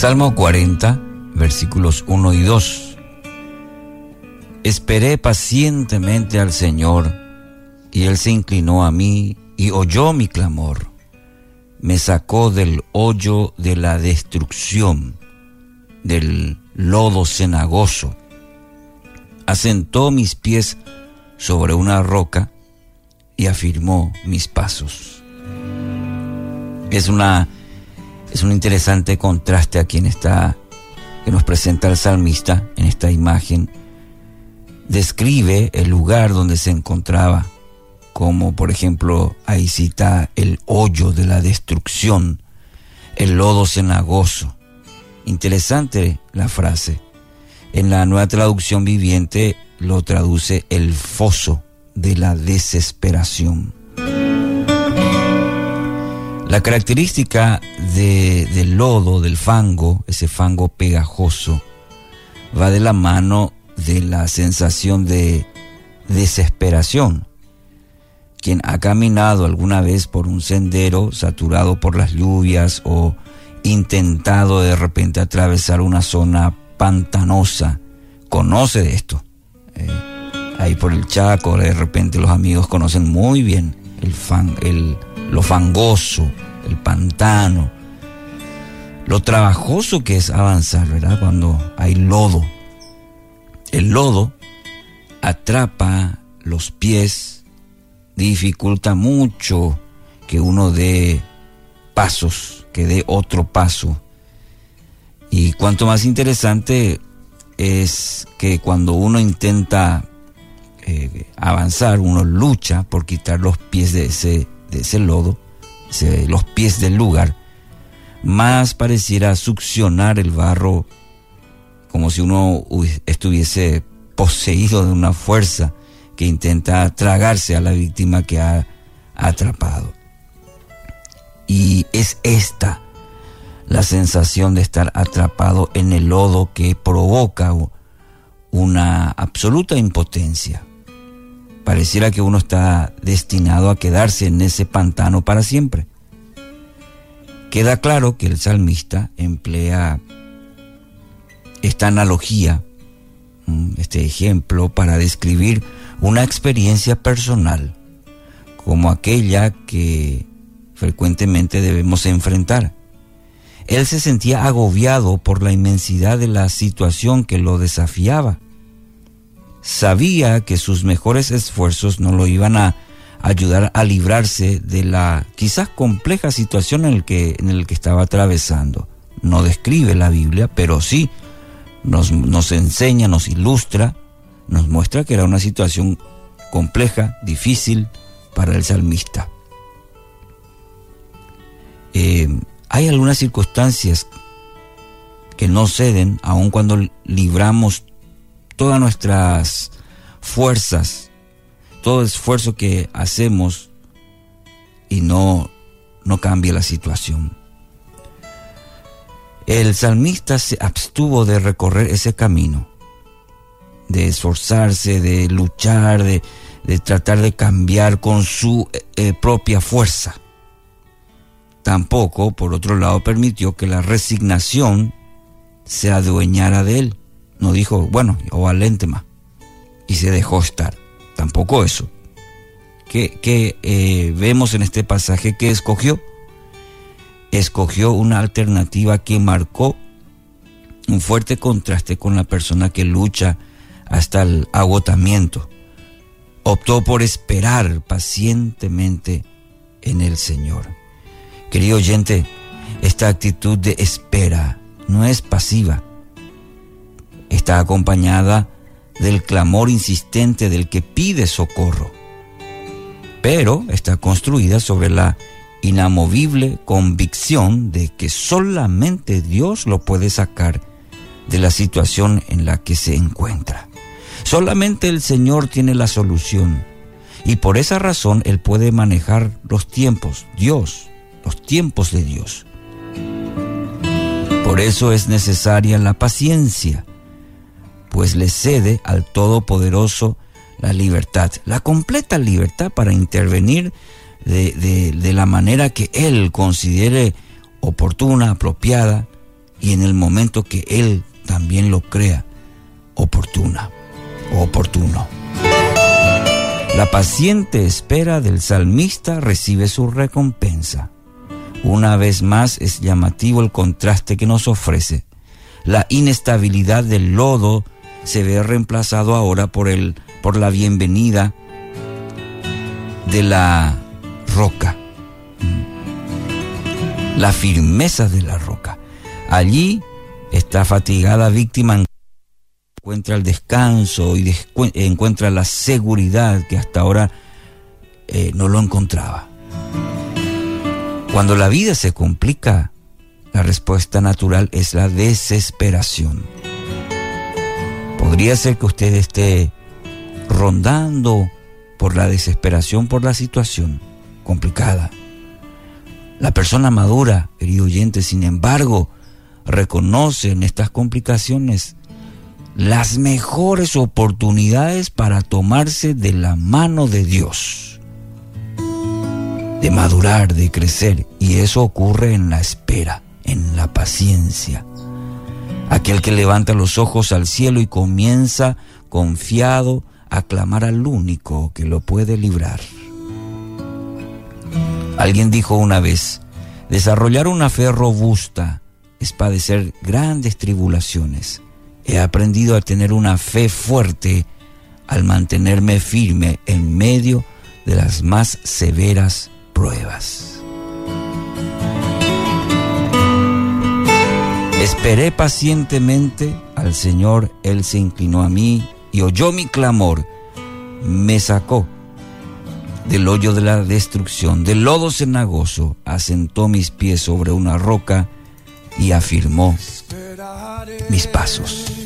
Salmo 40, versículos 1 y 2. Esperé pacientemente al Señor, y Él se inclinó a mí y oyó mi clamor. Me sacó del hoyo de la destrucción, del lodo cenagoso. Asentó mis pies sobre una roca y afirmó mis pasos. Es una es un interesante contraste aquí en esta que nos presenta el salmista en esta imagen. Describe el lugar donde se encontraba, como por ejemplo ahí cita el hoyo de la destrucción, el lodo cenagoso. Interesante la frase. En la nueva traducción viviente lo traduce el foso de la desesperación. La característica del lodo, del fango, ese fango pegajoso, va de la mano de la sensación de desesperación. Quien ha caminado alguna vez por un sendero saturado por las lluvias o intentado de repente atravesar una zona pantanosa, conoce de esto. Eh, ahí por el Chaco, de repente los amigos conocen muy bien el, fan, el, lo fangoso, el pantano, lo trabajoso que es avanzar, ¿verdad? Cuando hay lodo. El lodo atrapa los pies, dificulta mucho que uno dé pasos, que dé otro paso. Y cuanto más interesante es que cuando uno intenta eh, avanzar, uno lucha por quitar los pies de ese de ese lodo, los pies del lugar, más pareciera succionar el barro como si uno estuviese poseído de una fuerza que intenta tragarse a la víctima que ha atrapado. Y es esta la sensación de estar atrapado en el lodo que provoca una absoluta impotencia. Pareciera que uno está destinado a quedarse en ese pantano para siempre. Queda claro que el salmista emplea esta analogía, mm, este ejemplo, para describir una experiencia personal como aquella que frecuentemente debemos enfrentar. Él se sentía agobiado por la inmensidad de la situación que lo desafiaba sabía que sus mejores esfuerzos no lo iban a ayudar a librarse de la quizás compleja situación en el que, en el que estaba atravesando. No describe la Biblia, pero sí nos, nos enseña, nos ilustra, nos muestra que era una situación compleja, difícil para el salmista. Eh, hay algunas circunstancias que no ceden, aun cuando libramos todas nuestras fuerzas, todo esfuerzo que hacemos y no, no cambia la situación. El salmista se abstuvo de recorrer ese camino, de esforzarse, de luchar, de, tratar de cambiar con su eh, propia fuerza. Tampoco, por otro lado, permitió que la resignación se adueñara de él. No dijo, bueno, o más. Y se dejó estar. Tampoco eso. ¿Qué, eh, vemos en este pasaje que escogió? Escogió una alternativa que marcó un fuerte contraste con la persona que lucha hasta el agotamiento. Optó por esperar pacientemente en el Señor. Querido oyente, esta actitud de espera no es pasiva, está acompañada del clamor insistente del que pide socorro, pero está construida sobre la inamovible convicción de que solamente Dios lo puede sacar de la situación en la que se encuentra. Solamente el Señor tiene la solución y por esa razón Él puede manejar los tiempos, Dios, los tiempos de Dios. Por eso es necesaria la paciencia pues le cede al Todopoderoso la libertad, la completa libertad para intervenir de, la manera que Él considere oportuna, apropiada, y en el momento que Él también lo crea oportuna o oportuno. La paciente espera del salmista recibe su recompensa. Una vez más es llamativo el contraste que nos ofrece. La inestabilidad del lodo se ve reemplazado ahora por, el, por la bienvenida de la roca. La firmeza de la roca. Allí esta fatigada víctima encuentra el descanso y encuentra la seguridad que hasta ahora eh, no lo encontraba. Cuando la vida se complica, la respuesta natural es la desesperación. Podría ser que usted esté rondando por la desesperación por la situación complicada. La persona madura, querido oyente, sin embargo, reconoce en estas complicaciones las mejores oportunidades para tomarse de la mano de Dios, de madurar, de crecer, y eso ocurre en la espera, en la paciencia. Aquel que levanta los ojos al cielo y comienza confiado a clamar al único que lo puede librar. Alguien dijo una vez, desarrollar una fe robusta es padecer grandes tribulaciones He aprendido a tener una fe fuerte al mantenerme firme en medio de las más severas pruebas. Esperé pacientemente al Señor, Él se inclinó a mí y oyó mi clamor, me sacó del hoyo de la destrucción, del lodo cenagoso, asentó mis pies sobre una roca y afirmó mis pasos.